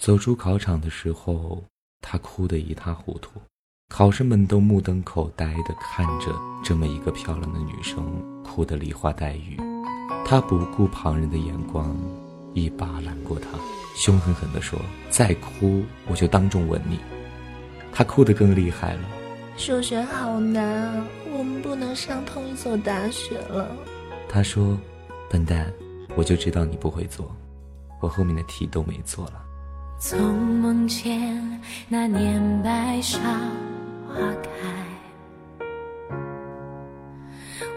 走出考场的时候，他哭得一塌糊涂，考生们都目瞪口呆地看着这么一个漂亮的女生哭得梨花带雨。他不顾旁人的眼光，一把揽过她，凶狠狠地说：“再哭，我就当众吻你。”他哭得更厉害了。数学好难啊，我们不能上同一所大学了。他说：“笨蛋，我就知道你不会做，我后面的题都没做了。”从梦见那年白芍花开，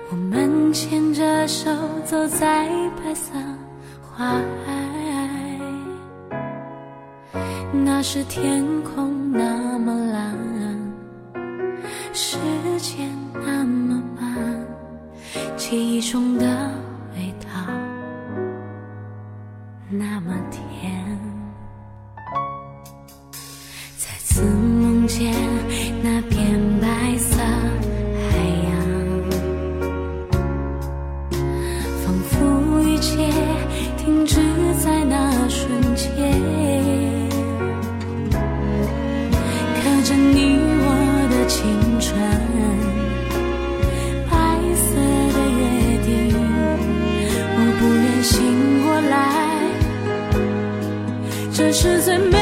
我们牵着手走在白色花海，那时天空那么蓝，时间那么慢，记忆中的见那片白色海洋，仿佛一切停止在那瞬间。刻着你我的青春，白色的约定，我不愿醒过来，这是最美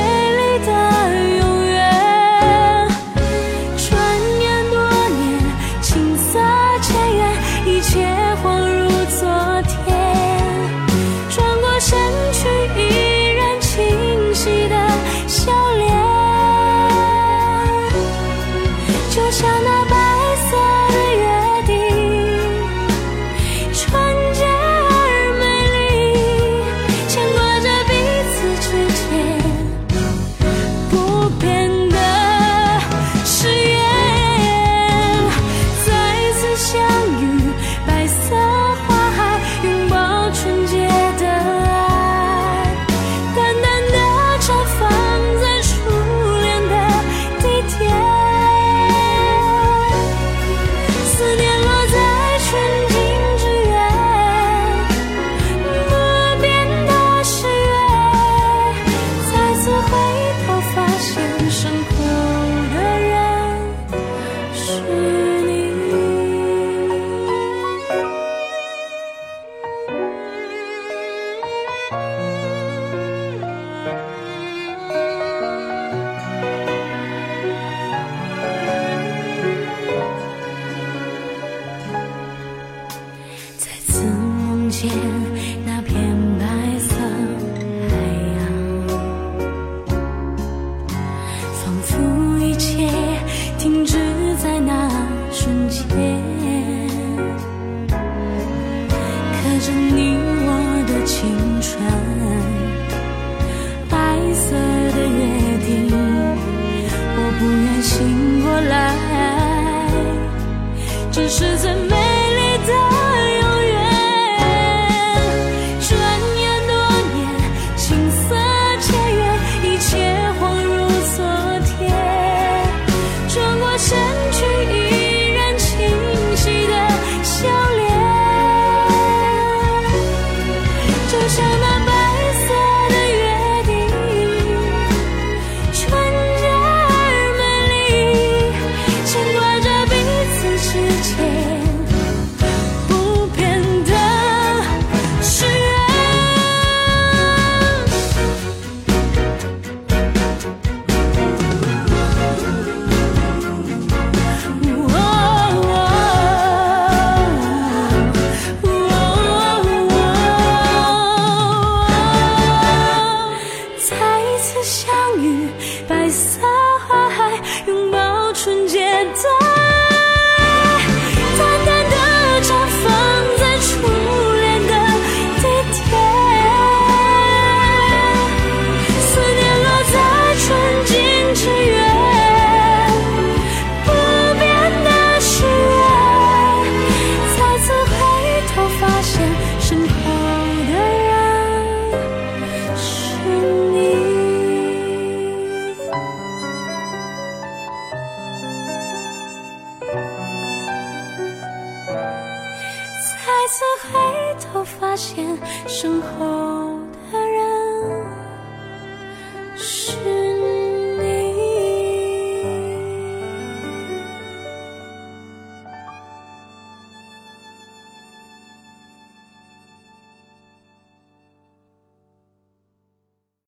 醒过来，只是最相遇，白色花海，拥抱纯洁的后发现，身后